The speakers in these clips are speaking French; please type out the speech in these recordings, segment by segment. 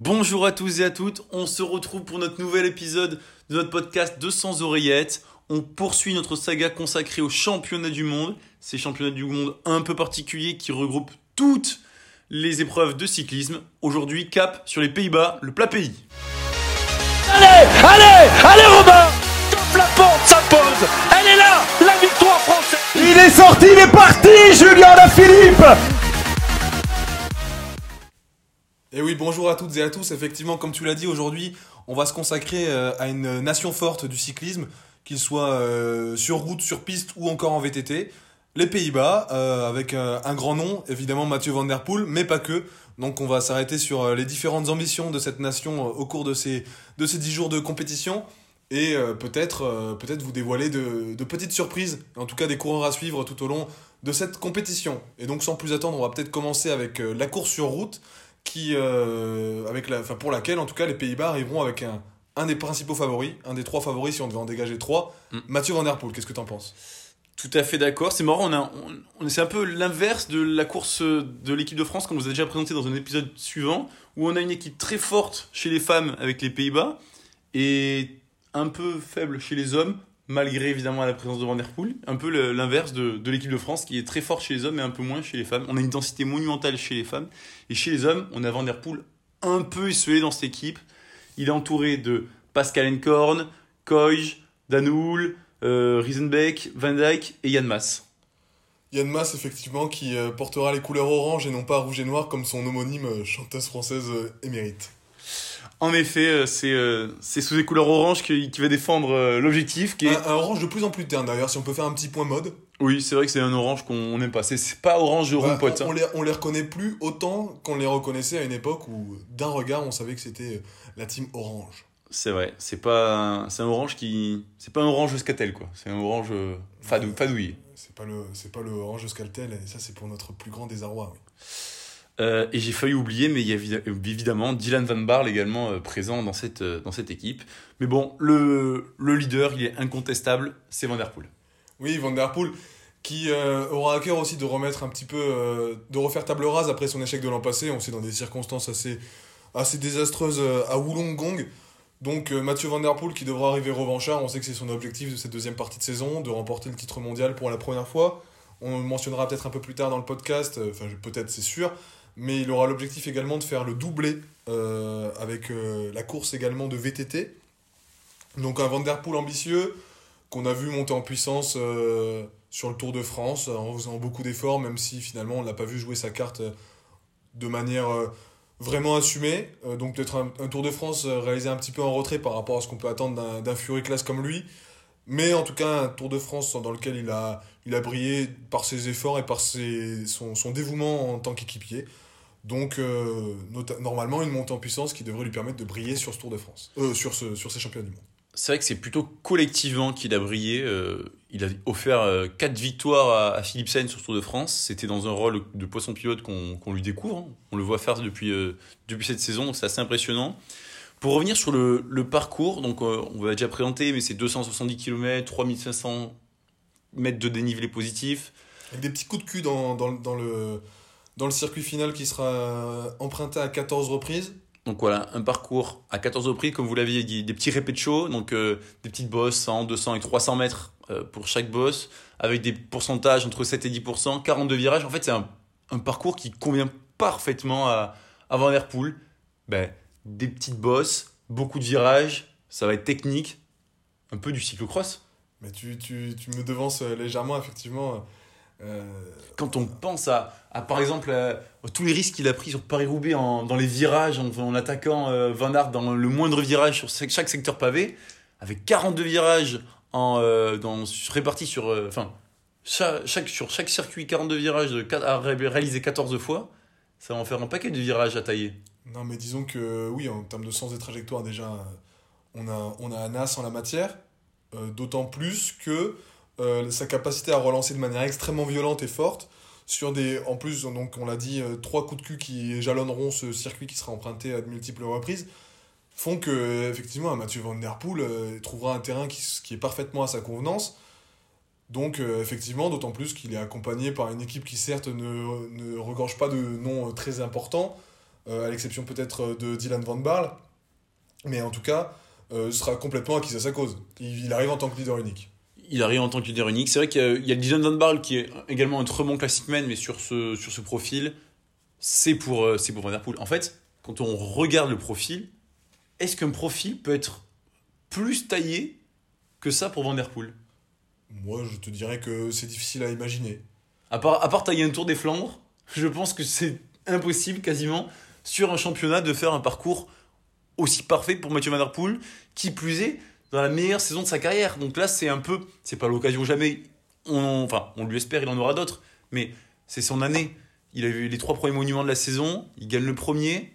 Bonjour à tous et à toutes, on se retrouve pour notre nouvel épisode de notre podcast 200 oreillettes. On poursuit notre saga consacrée aux championnats du monde, ces championnats du monde un peu particuliers qui regroupent toutes les épreuves de cyclisme. Aujourd'hui, cap sur les Pays-Bas, le plat pays. Allez, allez, allez Robin Top la porte s'impose Elle est là, la victoire française Il est sorti, il est parti, Julien Philippe Et oui, bonjour à toutes et à tous. Effectivement, comme tu l'as dit, aujourd'hui, on va se consacrer euh, à une nation forte du cyclisme, qu'il soit euh, sur route, sur piste ou encore en VTT. Les Pays-Bas, euh, avec un grand nom, évidemment Mathieu Van Der Poel, mais pas que. Donc on va s'arrêter sur les différentes ambitions de cette nation au cours de ces, de ces 10 jours de compétition. Et peut-être peut-être vous dévoiler de, de petites surprises, en tout cas des coureurs à suivre tout au long de cette compétition. Et donc sans plus attendre, on va peut-être commencer avec la course sur route qui, euh, avec la, pour laquelle, en tout cas, les Pays-Bas arriveront avec un, un des principaux favoris, un des trois favoris si on devait en dégager trois, mm. Mathieu Van Der Poel. Qu'est-ce que tu en penses? Tout à fait d'accord. C'est marrant, on a, on, c'est un peu l'inverse de la course de l'équipe de France qu'on vous a déjà présenté dans un épisode suivant, où on a une équipe très forte chez les femmes avec les Pays-Bas et un peu faible chez les hommes malgré évidemment la présence de Van Der Poel. Un peu l'inverse de, l'équipe de France qui est très forte chez les hommes et un peu moins chez les femmes. On a une densité monumentale chez les femmes. Et chez les hommes, on a Van Der Poel un peu esselé dans cette équipe. Il est entouré de Pascal Enkorn, Koij, Danoul, euh, Riesenbeck, Van Dijk et Yann Mas. Yann Mas, effectivement, qui euh, portera les couleurs orange et non pas rouge et noir comme son homonyme euh, chanteuse française émérite. En effet, euh, euh, c'est sous les couleurs orange qui, qui va défendre euh, l'objectif. Qui est... un, orange de plus en plus terne d'ailleurs, si on peut faire un petit point mode. Oui, c'est vrai que c'est un orange qu'on n'aime pas. C'est pas orange de bah, on, les, on les reconnaît plus autant qu'on les reconnaissait à une époque où d'un regard on savait que c'était la team orange. C'est vrai, c'est pas c'est un orange qui c'est pas un orange Scatel quoi, c'est un orange fadou, fadouillé. C'est pas le c'est pas le orange Scatel et ça c'est pour notre plus grand désarroi. Oui. Euh, et j'ai failli oublier, mais il y a évidemment Dylan Van Barle également euh, présent dans cette, euh, dans cette équipe. Mais bon, le, le leader, il est incontestable, c'est Van Der Poel. Oui, Van Der Poel, qui aura à cœur aussi de remettre un petit peu, de refaire table rase après son échec de l'an passé. On sait dans des circonstances assez, assez désastreuses à Wollongong. Donc Mathieu Van Der Poel qui devra arriver revanchard, on sait que c'est son objectif de cette deuxième partie de saison, de remporter le titre mondial pour la première fois. On le mentionnera peut-être un peu plus tard dans le podcast, enfin peut-être c'est sûr, mais il aura l'objectif également de faire le doublé euh, avec euh, la course également de VTT. Donc un Vanderpool ambitieux qu'on a vu monter en puissance euh, sur le Tour de France en faisant beaucoup d'efforts, même si finalement on ne l'a pas vu jouer sa carte de manière vraiment assumée. donc peut-être un, Tour de France réalisé un petit peu en retrait par rapport à ce qu'on peut attendre d'un Fury Class comme lui. Mais en tout cas, un Tour de France dans lequel il a, il a brillé par ses efforts et par ses, son, son dévouement en tant qu'équipier. Donc, euh, normalement, une montée en puissance qui devrait lui permettre de briller sur ce Tour de France, euh, sur, ce, sur ces championnats du monde. C'est vrai que c'est plutôt collectivement qu'il a brillé. Euh, il a offert 4 victoires à, Philippe Philipsen sur ce Tour de France. C'était dans un rôle de poisson pilote qu'on lui découvre. On le voit faire depuis, depuis cette saison, c'est assez impressionnant. Pour revenir sur le, le parcours, donc on va déjà présenter, mais c'est 270 km, 3500 mètres de dénivelé positif. Avec des petits coups de cul dans, dans, dans le dans le circuit final qui sera euh, emprunté à 14 reprises. Donc voilà, un parcours à 14 reprises, comme vous l'aviez dit, des petits répétitions, show, donc euh, des petites bosses, 100, 200 et 300 mètres euh, pour chaque bosse, avec des pourcentages entre 7 et 10%, 42 virages. En fait, c'est un, un, parcours qui convient parfaitement à, à Van Der Poel. Ben, des petites bosses, beaucoup de virages, ça va être technique, un peu du cyclocross. Mais tu, tu, tu me devances légèrement, effectivement. Euh, Quand on pense à, à par exemple, euh, tous les risques qu'il a pris sur Paris-Roubaix dans les virages, en, en attaquant euh, Van Aert dans le moindre virage sur chaque secteur pavé, avec 42 virages en, dans, répartis sur, enfin, chaque, sur chaque circuit, 42 virages à réaliser 14 fois, ça va en faire un paquet de virages à tailler. Non, mais disons que oui, en termes de sens et trajectoire, déjà, on a, on a un as en la matière, d'autant plus que euh, sa capacité à relancer de manière extrêmement violente et forte sur des en plus donc on l'a dit euh, trois coups de cul qui jalonneront ce circuit qui sera emprunté à de multiples reprises font que effectivement Mathieu Van Der Poel euh, trouvera un terrain qui, qui, est parfaitement à sa convenance. Donc effectivement d'autant plus qu'il est accompagné par une équipe qui certes ne, ne regorge pas de noms très importants euh, à l'exception peut-être de Dylan Van Barle. Mais en tout cas, euh, sera complètement acquis à sa cause. Il, il arrive en tant que leader unique. Il arrive en tant que leader unique. C'est vrai qu'il y a, Dylan Van Barle qui est également un très bon classic man, mais sur ce, sur ce profil, c'est pour, euh, c'est pour Van Der Poel. En fait, quand on regarde le profil, est-ce qu'un profil peut être plus taillé que ça pour Van Der Poel? Moi, je te dirais que c'est difficile à imaginer. à part, à part tailler un tour des Flandres, je pense que c'est impossible quasiment sur un championnat de faire un parcours aussi parfait pour Mathieu Van Der Poel, qui plus est dans la meilleure saison de sa carrière. Donc là, c'est un peu, c'est pas l'occasion jamais. On, enfin, on lui espère, il en aura d'autres, mais c'est son année. Il a eu les trois premiers monuments de la saison, il gagne le premier,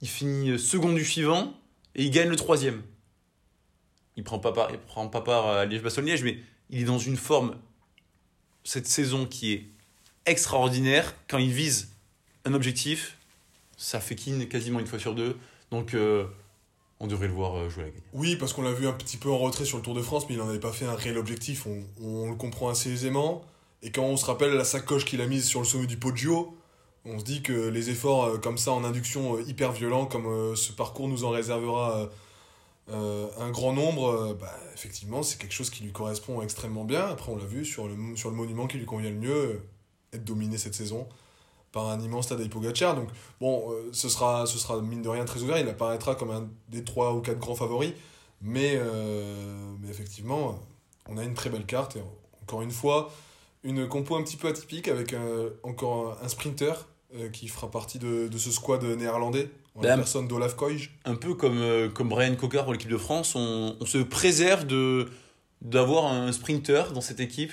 il finit second du suivant et il gagne le troisième. Il prend pas part, il prend pas part à Liège-Bastogne-Liège, mais il est dans une forme cette saison qui est extraordinaire. Quand il vise un objectif, ça fait kin quasiment une fois sur deux. Donc, euh, on devrait le voir euh, jouer la gagne. Oui, parce qu'on l'a vu un petit peu en retrait sur le Tour de France, mais il n'en avait pas fait un réel objectif. On, on le comprend assez aisément. Et quand on se rappelle la sacoche qu'il a mise sur le sommet du Poggio, on se dit que les efforts euh, comme ça en induction hyper violents, comme ce parcours nous en réservera un grand nombre, bah, effectivement, c'est quelque chose qui lui correspond extrêmement bien. Après, on l'a vu sur le, sur le monument qui lui convient le mieux, être dominé cette saison par un immense Tadej Pogacar. Donc, bon, euh, ce, sera, ce sera mine de rien très ouvert. Il apparaîtra comme un des trois ou quatre grands favoris. Mais, euh, mais effectivement, on a une très belle carte. Et encore une fois, une compo un petit peu atypique avec euh, encore un sprinter euh, qui fera partie de, de ce squad néerlandais, en la Dame. personne d'Olaf Koij. Un peu comme, comme Brian Cocker pour l'équipe de France, on, on se préserve de d'avoir un sprinter dans cette équipe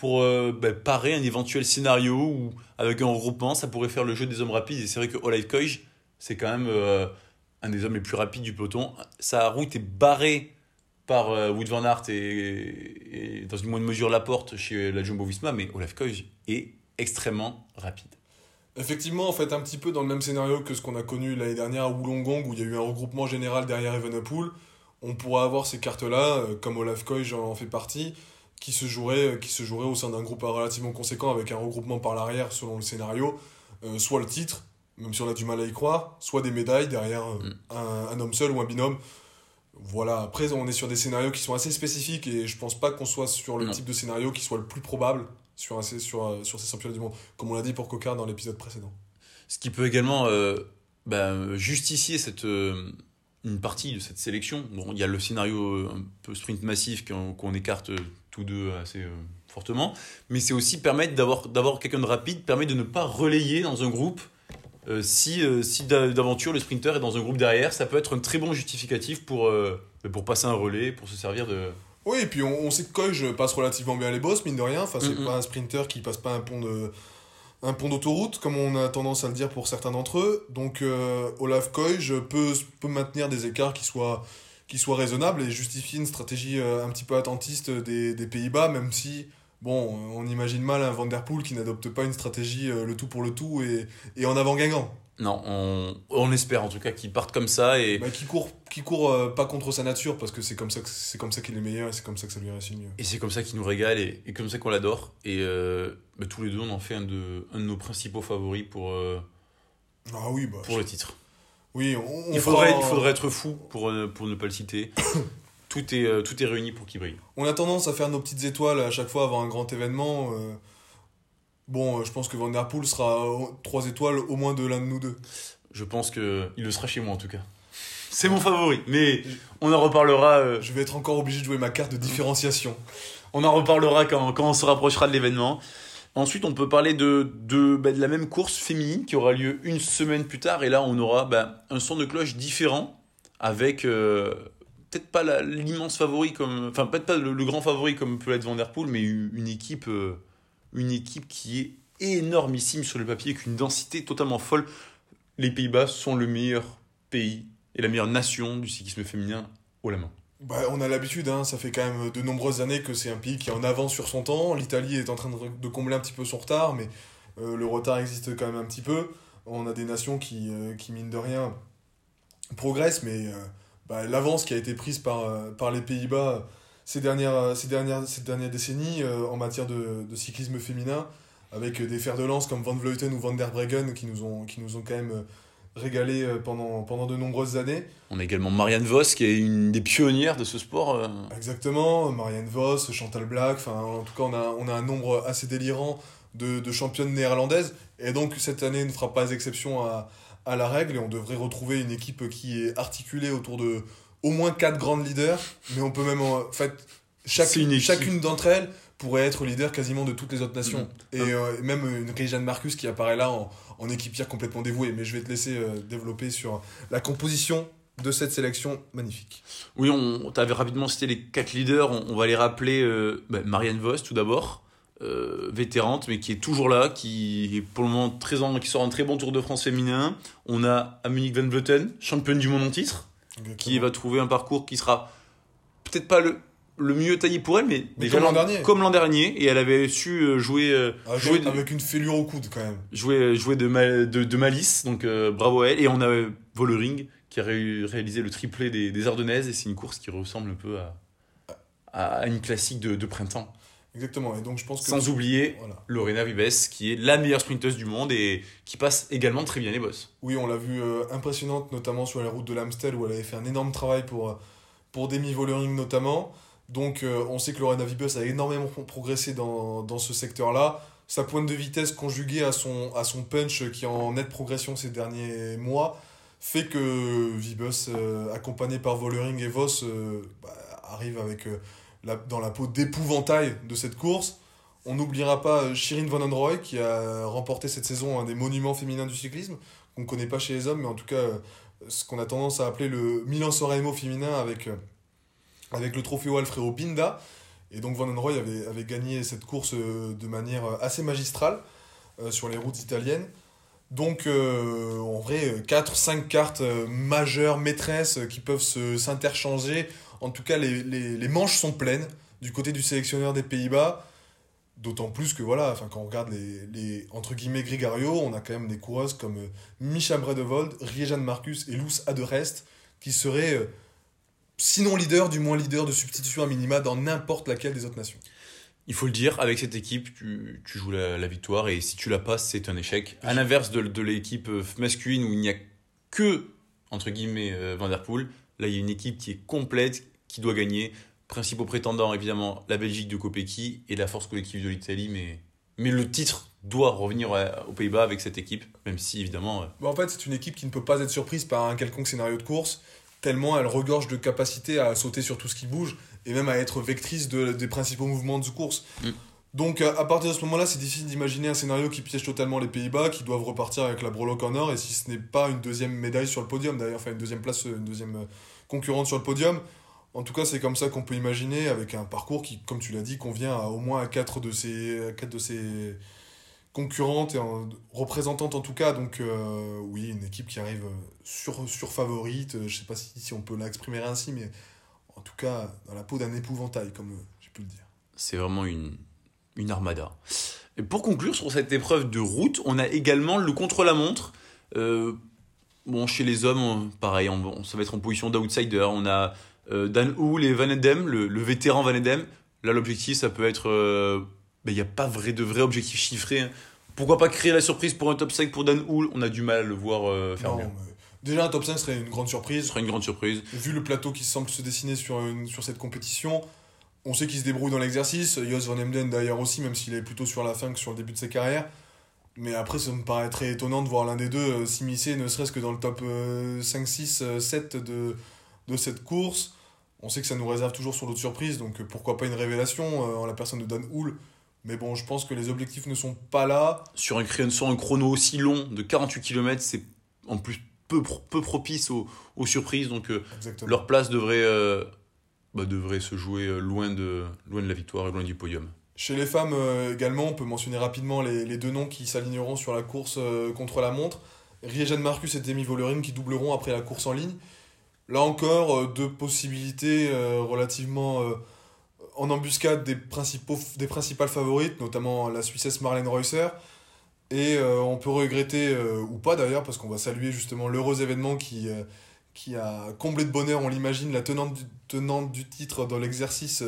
pour euh, bah, parer un éventuel scénario où, avec un regroupement, ça pourrait faire le jeu des hommes rapides. Et c'est vrai que Olaf Koij, c'est quand même euh, un des hommes les plus rapides du peloton. Sa route est barrée par euh, Wout van Aert et, dans une moindre mesure Laporte chez la Jumbo-Visma, mais Olaf Koij est extrêmement rapide. Effectivement, en fait, un petit peu dans le même scénario que ce qu'on a connu l'année dernière à Wollongong, où il y a eu un regroupement général derrière Evenepoel, on pourra avoir ces cartes-là, euh, comme Olaf Koij en fait partie, qui se joueraient, qui se joueraient au sein d'un groupe relativement conséquent avec un regroupement par l'arrière selon le scénario, euh, soit le titre, même si on a du mal à y croire, soit des médailles derrière euh, Mm. un, un homme seul ou un binôme. Voilà, après on est sur des scénarios qui sont assez spécifiques et je pense pas qu'on soit sur le Non. type de scénario qui soit le plus probable sur, un- sur, euh, sur ces championnats du monde, comme on l'a dit pour Cocard dans l'épisode précédent. Ce qui peut également euh, bah, justifier cette, euh, une partie de cette sélection. Bon, il y a le scénario euh, un peu sprint massif qu'on qu'on écarte euh, tous deux assez euh, fortement, mais c'est aussi permettre d'avoir d'avoir quelqu'un de rapide, permet de ne pas relayer dans un groupe. Euh, si euh, si d'a- d'aventure le sprinter est dans un groupe derrière, ça peut être un très bon justificatif pour, euh, pour passer un relais, pour se servir de... Oui, et puis on, on sait que Koij passe relativement bien les bosses, mine de rien. Enfin, c'est Mhm. pas un sprinter qui passe pas un pont de un pont d'autoroute, comme on a tendance à le dire pour certains d'entre eux. Donc Olaf Koij peut, peut maintenir des écarts qui soient, qui soient raisonnables et justifier une stratégie euh, un petit peu attentiste des, des Pays-Bas, même si, bon, on imagine mal un Van Der Poel qui n'adopte pas une stratégie euh, le tout pour le tout et, et en avant gagnant. Non, on, on espère en tout cas qu'ils partent comme ça et... Bah, qui court, qui court euh, pas contre sa nature, parce que c'est comme ça c'est comme ça qu'il est meilleur et c'est comme ça que ça lui réussit mieux. Et c'est comme ça qu'il nous régale et, et comme ça qu'on l'adore. Et euh, bah, tous les deux, on en fait un de, un de nos principaux favoris pour, euh, Ah oui, bah, pour le titre. Oui, on, Il faudrait, fera- il faudrait être fou pour, euh, pour ne pas le citer. tout, est, euh, tout est réuni pour qu'il brille. On a tendance à faire nos petites étoiles à chaque fois avant un grand événement. euh. Bon, je pense que Van Der Poel sera trois étoiles au moins de l'un de nous deux. Je pense qu'il le sera chez moi en tout cas. C'est mon favori, mais on en reparlera, euh, Je vais être encore obligé de jouer ma carte de différenciation. on en reparlera quand, quand on se rapprochera de l'événement. Ensuite, on peut parler de, de, bah, de la même course féminine qui aura lieu une semaine plus tard. Et là, on aura bah, un son de cloche différent avec euh, peut-être pas l'immense favori comme, enfin peut-être pas le, grand favori comme peut l'être Van Der Poel, mais une une équipe, euh, une équipe qui est énormissime sur le papier, avec une densité totalement folle. Les Pays-Bas sont le meilleur pays et la meilleure nation du cyclisme féminin haut la main. Bah, on a l'habitude, hein, ça fait quand même de nombreuses années que c'est un pays qui est en avance sur son temps. L'Italie est en train de, combler un petit peu son retard, mais euh, le retard existe quand même un petit peu. On a des nations qui, euh, qui mine de rien, progressent, mais euh, bah, l'avance qui a été prise par, par les Pays-Bas ces dernières, ces dernières, ces décennies en matière de, cyclisme féminin, avec des fers de lance comme Van Vleuten ou Van der Breggen qui nous ont, qui nous ont quand même régalé euh, pendant, pendant de nombreuses années. On a également Marianne Voss, qui est une des pionnières de ce sport. euh. Exactement, Marianne Vos, Chantal Black, enfin en tout cas on a, on a un nombre assez délirant de, de championnes néerlandaises et donc cette année ne fera pas exception à, à la règle et on devrait retrouver une équipe qui est articulée autour de au moins quatre grandes leaders, mais on peut même en, fait chaque, chacune d'entre elles pourrait être leader quasiment de toutes les autres nations Mhm. et euh, même une Réjeanne Marcus qui apparaît là en, en équipière complètement dévouée mais je vais te laisser euh, développer sur la composition de cette sélection magnifique. Oui, on t'avait rapidement cité les quatre leaders. On, on va les rappeler. euh, bah, Marianne Voss, tout d'abord, euh, vétérante, mais qui est toujours là, qui est pour le moment très en, qui sort un très bon Tour de France féminin. On a Amunique Van Vleuten, championne du monde en titre, qui va trouver un parcours qui sera peut-être pas le, le mieux taillé pour elle, mais, Mais déjà comme l'an dernier. comme l'an dernier, et elle avait su euh, jouer, euh, Avec, jouer, de- avec une fêlure au coude quand même. jouer, jouer de, ma- de, de malice, donc euh, bravo à elle. Et on a euh, Vollering qui a ré- réalisé le triplé des, des Ardennaises, et c'est une course qui ressemble un peu à, à une classique de, de printemps. Exactement. Et donc je pense que. Sans oublier Voilà. Lorena Vibes, qui est la meilleure sprinteuse du monde et qui passe également très bien les bosses. Oui, on l'a vu euh, impressionnante, notamment sur la route de l'Amstel où elle avait fait un énorme travail pour, euh, pour Demi Vollering notamment. Donc euh, on sait que Lorena Vibus a énormément pro- progressé dans, dans ce secteur-là. Sa pointe de vitesse conjuguée à son, à son punch qui est en nette progression ces derniers mois fait que Vibus, euh, accompagné par Vollering et Voss, euh, bah, arrive avec, la- dans la peau d'épouvantail de cette course. On n'oubliera pas Shirin Van Androoy qui a remporté cette saison un des monuments féminins du cyclisme qu'on ne connaît pas chez les hommes, mais en tout cas ce qu'on a tendance à appeler le Milan Sanremo féminin avec, avec le trophée Alfredo Binda. Et donc Van Androoy avait, avait gagné cette course euh, de manière euh, assez magistrale euh, sur les routes italiennes. Donc euh, en vrai, 4-5 cartes majeures, maîtresses, qui peuvent s'interchanger. En tout cas, les, les, les manches sont pleines du côté du sélectionneur des Pays-Bas. D'autant plus que voilà, enfin, quand on regarde les, les entre guillemets Gregario, on a quand même des coureuses comme Micha Bredevold, Riejanne Marcus et Luce Aderest qui seraient sinon leader, du moins leader de substitution à minima dans n'importe laquelle des autres nations. Il faut le dire, avec cette équipe, tu, tu joues la, la victoire et si tu la passes, c'est un échec. À l'inverse de, de l'équipe euh, masculine où il n'y a que, entre guillemets, euh, Van Der Poel, là il y a une équipe qui est complète, qui doit gagner. Principaux prétendants, évidemment, la Belgique de Kopecky et la force collective de l'Italie, mais, mais le titre doit revenir aux Pays-Bas avec cette équipe, même si évidemment. euh, Bon, en fait, c'est une équipe qui ne peut pas être surprise par un quelconque scénario de course, tellement elle regorge de capacité à sauter sur tout ce qui bouge et même à être vectrice de- des principaux mouvements de course. Mm. Donc, à à partir de ce moment-là, c'est difficile d'imaginer un scénario qui piège totalement les Pays-Bas, qui doivent repartir avec la breloque en or, et si ce n'est pas une deuxième médaille sur le podium, d'ailleurs, enfin une deuxième place, une deuxième euh, concurrente sur le podium. En tout cas, c'est comme ça qu'on peut imaginer, avec un parcours qui, comme tu l'as dit, convient à au moins à quatre de ces, à quatre de ces concurrente et en- représentante en tout cas. Donc euh, oui, une équipe qui arrive euh, sur, sur favorite. euh, Je sais pas si, on peut l'exprimer ainsi, mais en tout cas dans la peau d'un épouvantail, comme j'ai pu le dire. C'est vraiment une, une armada. Et pour conclure sur cette épreuve de route, on a également le contre-la-montre. Bon, chez les hommes, pareil, on, on- ça va être en position d'outsider. On a Dan Hull et Van Edem, le, le vétéran Van Edem. Là, l'objectif, ça peut être. Il n'y a pas vrai, de vrai objectif chiffré. hein. Pourquoi pas créer la surprise pour un top 5 pour Dan Hull On a du mal à le voir euh, faire Non, mieux. mais déjà un top 5 serait une grande Ce surprise. serait une grande surprise. Vu le plateau qui semble se dessiner sur, une- sur cette compétition, on sait qu'il se débrouille dans l'exercice. Jos Van Emden d'ailleurs aussi, même s'il est plutôt sur la fin que sur le début de sa carrière. Mais après, ça me paraît très étonnant de voir l'un des deux euh, s'immiscer, ne serait-ce que dans le top euh, 5, 6, euh, 7 de, de cette course. On sait que ça nous réserve toujours sur d'autres surprises, donc euh, pourquoi pas une révélation en la personne de Dan Hull. Mais bon, je pense que les objectifs ne sont pas là. sur un, sur un chrono aussi long de 48 km, c'est en plus peu, peu propice aux, aux surprises. Donc euh, leur place devrait, euh, bah, devrait se jouer euh, loin de, loin de la victoire et loin du podium. Chez les femmes euh, également, on peut mentionner rapidement les, les deux noms qui s'aligneront sur la course contre la montre. Riejanne Marcus et Demi Vollering qui doubleront après la course en ligne. Là encore, deux possibilités relativement en embuscade des, principaux, des principales favorites, notamment la Suissesse Marlène Reusser. Et euh, on peut regretter, euh, ou pas d'ailleurs, parce qu'on va saluer justement l'heureux événement qui, euh, qui a comblé de bonheur, on l'imagine, la tenante du, du titre dans l'exercice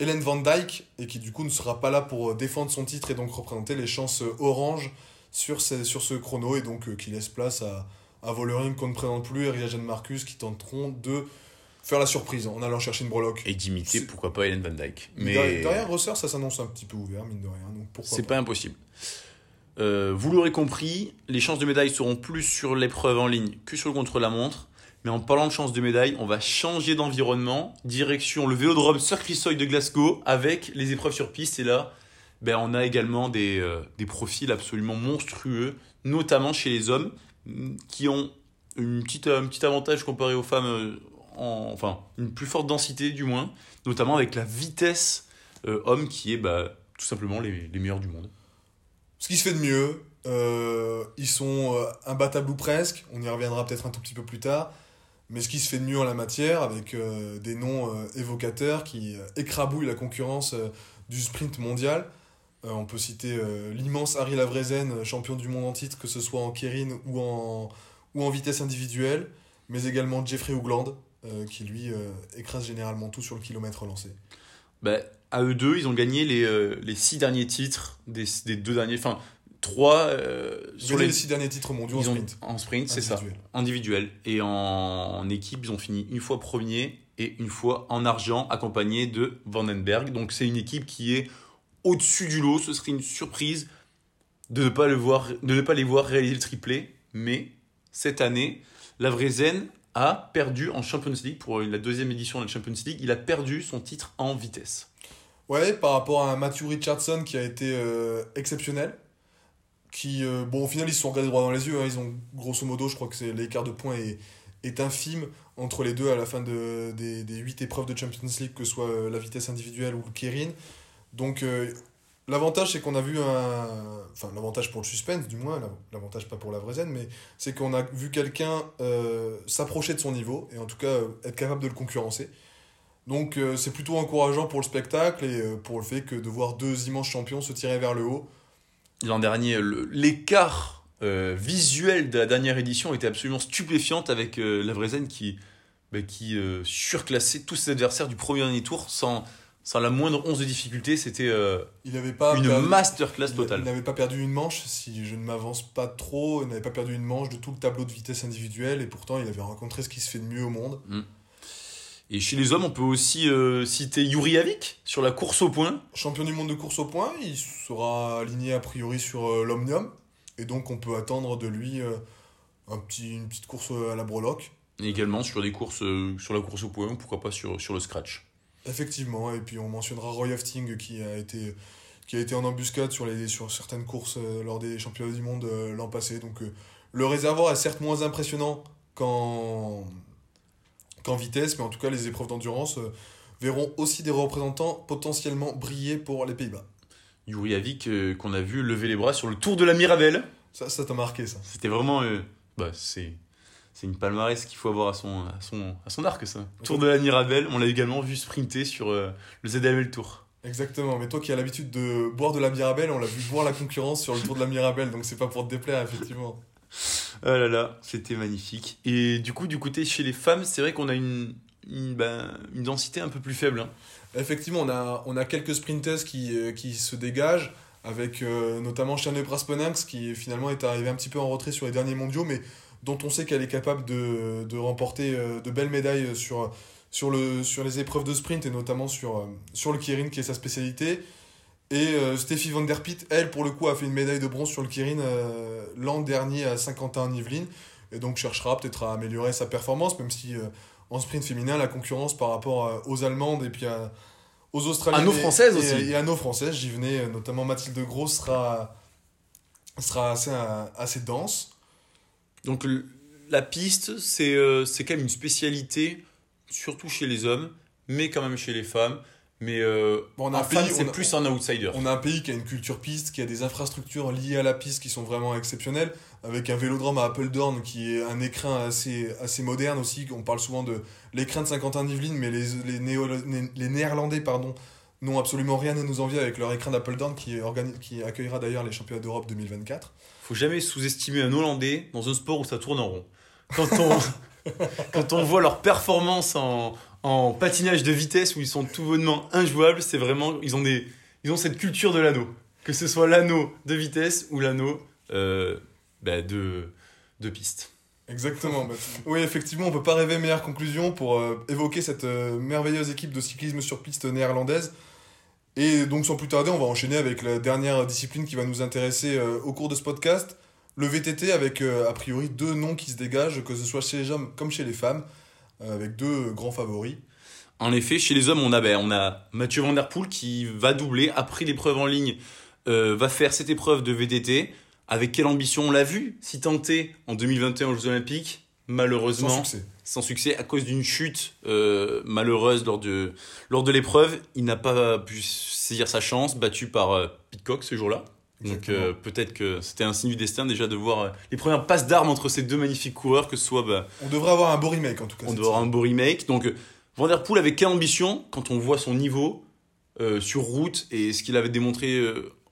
Hélène Van Dyke, et qui du coup ne sera pas là pour défendre son titre et donc représenter les chances orange sur sur ce chrono, et donc qui laisse place à, à qu'on ne présente plus et Ria Marcus qui tenteront de faire la surprise en allant chercher une breloque. Et d'imiter, pourquoi pas, Hélène Van Dyke. Mais derrière, Rosser, ça s'annonce un petit peu ouvert, mine de rien. Donc pourquoi c'est pas impossible. Euh, vous l'aurez compris, les chances de médaille seront plus sur l'épreuve en ligne que sur le contre-la-montre. Mais en parlant de chances de médaille, on va changer d'environnement, direction le vélodrome Sir Chris Hoy de Glasgow avec les épreuves sur piste. Et là, ben, on a également des, euh, des profils absolument monstrueux, notamment chez les hommes, mm, qui ont une petite, un petit avantage comparé aux femmes, euh, en- enfin une plus forte densité du moins, notamment avec la vitesse euh, homme qui est bah, tout simplement les, meilleurs du monde. Ce qui se fait de mieux, euh, ils sont euh, imbattables ou presque, on y reviendra peut-être un tout petit peu plus tard, mais ce qui se fait de mieux en la matière, avec des noms évocateurs qui écrabouillent la concurrence du sprint mondial. On peut citer l'immense Harry Lavrezen, champion du monde en titre, que ce soit en Keirin ou en, ou en vitesse individuelle, mais également Jeffrey Hoogland, qui lui euh, écrase généralement tout sur le kilomètre lancé. Bah, à eux deux, ils ont gagné les, euh, les six derniers titres des, des deux derniers, enfin trois euh, Sur les les six derniers titres mondiaux en ont- sprint. en sprint, c'est ça, individuel. Et en, en équipe, ils ont fini une fois premier et une fois en argent, accompagné de Vandenberg. Donc c'est une équipe qui est au-dessus du lot. Ce serait une surprise de ne pas, le voir, de ne pas les voir réaliser le triplé. Mais cette année, Lavrezen a perdu en Champions League pour la deuxième édition de la Champions League. Il a perdu son titre en vitesse. Ouais, par rapport à Matthew Richardson qui a été euh, exceptionnel. Qui, euh, bon, au final, ils se sont regardés droit dans les yeux. hein. Ils ont, grosso modo, je crois que l'écart de points est, est infime entre les deux à la fin de, des, des 8 épreuves de Champions League, que ce soit euh, la vitesse individuelle ou le Keirin. Donc, l'avantage, c'est qu'on a vu un. Enfin, l'avantage pour le suspense, du moins, l'avantage pas pour la Vrezen, mais c'est qu'on a vu quelqu'un euh, s'approcher de son niveau et en tout cas euh, être capable de le concurrencer. Donc euh, c'est plutôt encourageant pour le spectacle et pour le fait que de voir deux immenses champions se tirer vers le haut. L'an dernier, l'écart visuel de la dernière édition était absolument stupéfiante avec euh, Lavrezen qui, bah, qui surclassait tous ses adversaires du premier dernier tour sans, sans la moindre once de difficulté. C'était euh, Il n'avait pas, une perdu- masterclass il- il totale. n'avait pas perdu une manche, si je ne m'avance pas trop, il n'avait pas perdu une manche de tout le tableau de vitesse individuelle et pourtant il avait rencontré ce qui se fait de mieux au monde. Et chez les hommes, on peut aussi euh, citer Yuri Avik sur la course au point. Champion du monde de course au point, il sera aligné a priori sur euh, l'Omnium et donc on peut attendre de lui un petit, une petite course à la breloque. Et également sur des courses, sur la course au point, ou pourquoi pas sur, sur le scratch. Effectivement, et puis on mentionnera Roy Hafting qui a été, qui a été en embuscade sur, les, sur certaines courses euh, lors des championnats du monde euh, l'an passé. Donc euh, le réservoir est certes moins impressionnant qu'en qu'en vitesse, mais en tout cas les épreuves d'endurance verront aussi des représentants potentiellement briller pour les Pays-Bas. Yuri Avik euh, qu'on a vu lever les bras sur le Tour de la Mirabelle. Ça, ça t'a marqué ça. C'était vraiment. euh, bah, c'est. C'est une palmarès qu'il faut avoir à son, à son, à son arc, ça. Tour de la Mirabelle, on l'a également vu sprinter sur euh, le ZML Tour. Exactement, mais toi qui as l'habitude de boire de la Mirabelle, on l'a vu boire la concurrence sur le tour de la Mirabelle, donc c'est pas pour te déplaire, effectivement. Ah là là, c'était magnifique. Et du coup, du côté chez les femmes, c'est vrai qu'on a une, une, ben, une densité un peu plus faible. hein. Effectivement, on a, on a quelques sprinters qui, euh, qui se dégagent, avec euh, notamment Shane Braspenanx qui finalement est arrivé un petit peu en retrait sur les derniers mondiaux, mais dont on sait qu'elle est capable de, de remporter euh, de belles médailles sur, sur, le, sur les épreuves de sprint et notamment sur, euh, sur le Kirin qui est sa spécialité. Et euh, Steffi Van Der Piet, elle, pour le coup, a fait une médaille de bronze sur le Kirin euh, l'an dernier à Saint-Quentin en Yvelines, et donc cherchera peut-être à améliorer sa performance, même si euh, en sprint féminin, la concurrence par rapport aux Allemandes et puis à- aux Australiennes. À nos Françaises et- aussi. Et à nos Françaises, j'y venais, euh, notamment Mathilde Gros sera, sera assez, euh, assez dense. Donc la piste, c'est euh, quand même une spécialité, surtout chez les hommes, mais quand même chez les femmes. Mais euh, Bon, on a en un pays- c'est plus un outsider. On a un pays qui a une culture piste, qui a des infrastructures liées à la piste qui sont vraiment exceptionnelles, avec un vélodrome à Apeldoorn qui est un écrin assez, assez moderne aussi. On parle souvent de l'écrin de Saint-Quentin-d'Yvelines, mais les, les, néo- les Néerlandais pardon, n'ont absolument rien à nous envier avec leur écrin d'Apeldoorn qui, organi- qui accueillera d'ailleurs les championnats d'Europe 2024. Faut jamais sous-estimer un Hollandais dans un sport où ça tourne en rond. Quand on, quand on voit leur performance en, en patinage de vitesse où ils sont tout bonnement injouables, c'est vraiment ils ont des ils ont cette culture de l'anneau, que ce soit l'anneau de vitesse ou l'anneau euh, bah, de de piste. Exactement. bah, oui, effectivement, on peut pas rêver meilleure conclusion pour euh, évoquer cette euh, merveilleuse équipe de cyclisme sur piste néerlandaise. Et donc, sans plus tarder, on va enchaîner avec la dernière discipline qui va nous intéresser euh, au cours de ce podcast, le VTT, avec euh, a priori deux noms qui se dégagent, que ce soit chez les hommes comme chez les femmes, euh, avec deux grands favoris. En effet, chez les hommes, on a, ben, on a Mathieu Van Der Poel qui va doubler après l'épreuve en ligne, va faire cette épreuve de VTT. Avec quelle ambition? On l'a vu Si tenté en 2021 aux Jeux Olympiques, malheureusement, Sans succès. Sans succès à cause d'une chute euh, malheureuse lors de, lors de l'épreuve. Il n'a pas pu saisir sa chance, battu par euh, Pitcock ce jour-là. Donc euh, peut-être que c'était un signe du destin déjà de voir euh, les premières passes d'armes entre ces deux magnifiques coureurs, que ce soit bah, On devrait avoir un beau remake en tout cas. on doit avoir un beau remake. Donc, Van Der Poel avait quelle ambition quand on voit son niveau sur route et ce qu'il avait démontré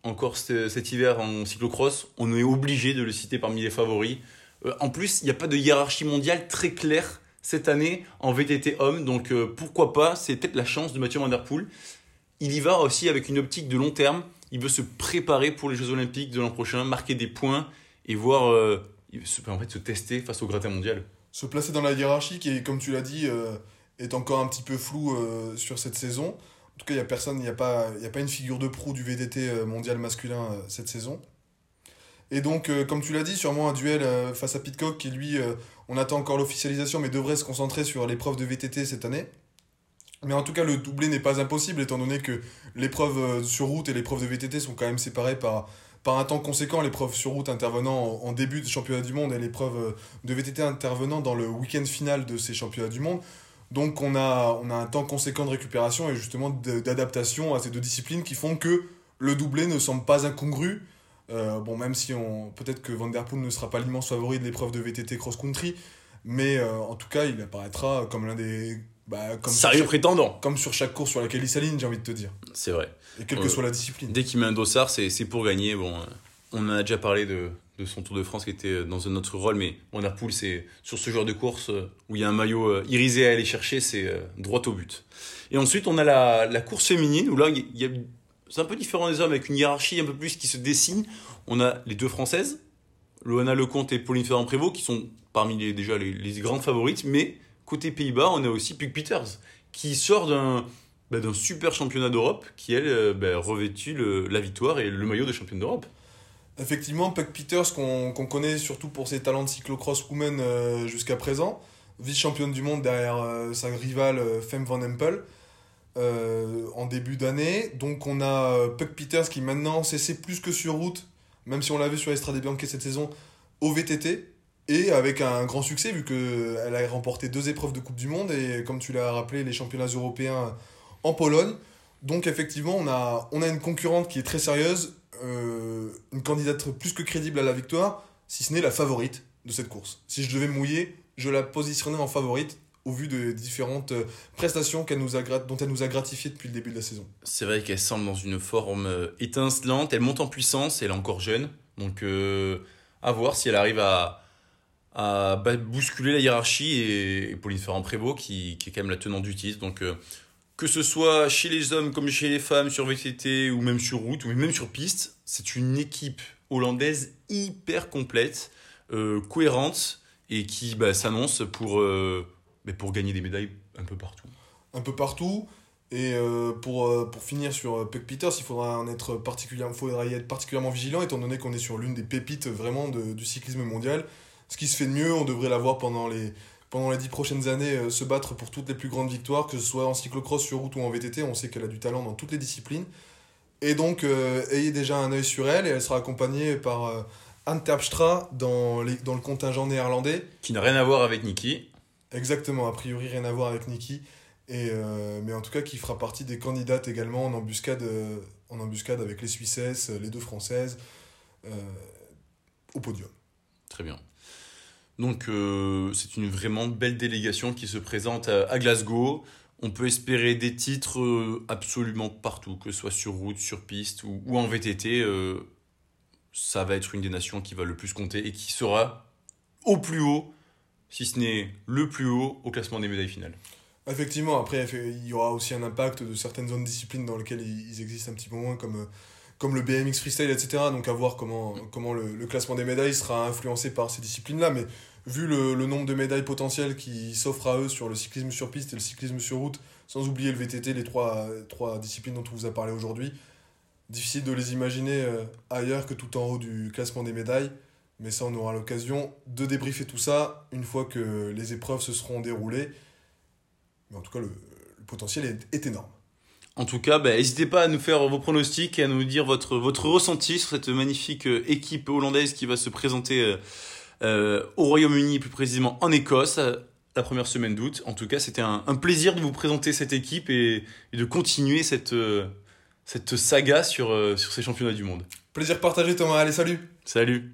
encore cet, cet hiver en cyclocross? On est obligé de le citer parmi les favoris. Euh, en plus, il n'y a pas de hiérarchie mondiale très claire cette année en VTT homme. Donc, euh, pourquoi pas? C'est peut-être la chance de Mathieu Van Der Poel. Il y va aussi avec une optique de long terme. Il veut se préparer pour les Jeux Olympiques de l'an prochain, marquer des points et voir. euh, se, en fait, se tester face au gratin mondial. se placer dans la hiérarchie qui, comme tu l'as dit, euh, est encore un petit peu flou euh, sur cette saison. En tout cas, il n'y a personne, il a, pas- y a pas une figure de proue du VTT mondial masculin cette saison. Et donc, comme tu l'as dit, sûrement un duel face à Pitcock qui, lui, on attend encore l'officialisation, mais devrait se concentrer sur l'épreuve de VTT cette année. Mais en tout cas, le doublé n'est pas impossible, étant donné que l'épreuve euh, sur route et l'épreuve de VTT sont quand même séparées par, par un temps conséquent. L'épreuve sur route intervenant en, début de championnat du monde et l'épreuve euh, de VTT intervenant dans le week-end final de ces championnats du monde. Donc on a, on a un temps conséquent de récupération et justement d'adaptation à ces deux disciplines qui font que le doublé ne semble pas incongru. Euh, bon, même si on peut-être que Van Der Poel ne sera pas l'immense favori de l'épreuve de VTT cross-country, mais euh, en tout cas, il apparaîtra comme l'un des... Bah, comme, Sérieux chaque, prétendant. comme sur chaque course sur laquelle il s'aligne, j'ai envie de te dire. C'est vrai. Et quelle que Euh, soit la discipline. Dès qu'il met un dossard, c'est c'est pour gagner. Bon, on en a déjà parlé de, de son Tour de France qui était dans un autre rôle, mais Van Der Poel, c'est sur ce genre de course où il y a un maillot irisé à aller chercher, c'est droit au but. Et ensuite, on a la, la course féminine où là, il y a, c'est un peu différent des hommes avec une hiérarchie un peu plus qui se dessine. On a les deux françaises, Loana Lecomte et Pauline Ferrand-Prévot, qui sont parmi les, déjà les, grandes favorites, mais côté Pays-Bas, on a aussi Puk Peters qui sort d'un bah, d'un super championnat d'Europe qui, elle, euh, bah, revêtit le- la victoire et le maillot de championne d'Europe. Effectivement, Puck Peters, qu'on qu'on connaît surtout pour ses talents de cyclocross woman euh, jusqu'à présent, vice-championne du monde derrière euh, sa rivale euh, Femme Van Empel euh, en début d'année. Donc on a euh, Puck Peters qui maintenant s'essaie plus que sur route, même si on l'a vu sur Estrade Bianchi cette saison, au VTT. Et avec un grand succès, vu qu'elle a remporté deux épreuves de Coupe du Monde et, comme tu l'as rappelé, les championnats européens en Pologne. Donc, effectivement, on a, on a une concurrente qui est très sérieuse, euh, une candidate plus que crédible à la victoire, si ce n'est la favorite de cette course. Si je devais mouiller, je la positionnerais en favorite au vu de différentes euh, prestations qu'elle nous a, dont elle nous a gratifiées depuis le début de la saison. C'est vrai qu'elle semble dans une forme euh, étincelante, elle monte en puissance, elle est encore jeune, donc euh, à voir si elle arrive à, à bousculer la hiérarchie et, Pauline Ferrand-Prévot qui, qui est quand même la tenante du titre. Donc que ce soit chez les hommes comme chez les femmes sur VTT ou même sur route ou même sur piste, c'est une équipe hollandaise hyper complète, cohérente et qui bah, s'annonce pour, bah, pour gagner des médailles un peu partout. un peu partout. Et euh, pour, euh, pour finir sur euh, Puck Peters, il faudra en être particulièrement, faudra y être particulièrement vigilant, étant donné qu'on est sur l'une des pépites vraiment de- du cyclisme mondial. Ce qui se fait de mieux, on devrait la voir pendant les, pendant les dix prochaines années euh, se battre pour toutes les plus grandes victoires, que ce soit en cyclocross, sur route ou en VTT. On sait qu'elle a du talent dans toutes les disciplines. Et donc, ayez déjà un œil sur elle, et elle sera accompagnée par Anne Terpstra dans, les, dans le contingent néerlandais. Qui n'a rien à voir avec Niki. Exactement, a priori rien à voir avec Nikki. Et, euh, mais en tout cas, qui fera partie des candidates également en embuscade, euh, en embuscade avec les Suissesses, les deux Françaises, euh, au podium. Très bien. Donc c'est une vraiment belle délégation qui se présente à, Glasgow. On peut espérer des titres absolument partout, que ce soit sur route, sur piste ou, ou en VTT. ça va être une des nations qui va le plus compter et qui sera au plus haut, si ce n'est le plus haut, au classement des médailles finales. Effectivement, après, il y aura aussi un impact de certaines zones disciplines dans lesquelles ils existent un petit peu moins, comme, euh, comme le BMX freestyle, etc. Donc à voir comment, comment le, le classement des médailles sera influencé par ces disciplines-là. Mais vu le, le nombre de médailles potentielles qui s'offrent à eux sur le cyclisme sur piste et le cyclisme sur route, sans oublier le VTT, les trois, trois disciplines dont on vous a parlé aujourd'hui, difficile de les imaginer euh, ailleurs que tout en haut du classement des médailles. Mais ça, on aura l'occasion de débriefer tout ça une fois que les épreuves se seront déroulées. Mais en tout cas, le, le potentiel est, est énorme. En tout cas, bah, n'hésitez pas à nous faire vos pronostics et à nous dire votre, votre ressenti sur cette magnifique euh, équipe hollandaise qui va se présenter euh, euh, au Royaume-Uni, plus précisément en Écosse, la première semaine d'août. En tout cas, c'était un, un plaisir de vous présenter cette équipe et, et de continuer cette, euh, cette saga sur, euh, sur ces championnats du monde. Plaisir partagé Thomas, allez salut Salut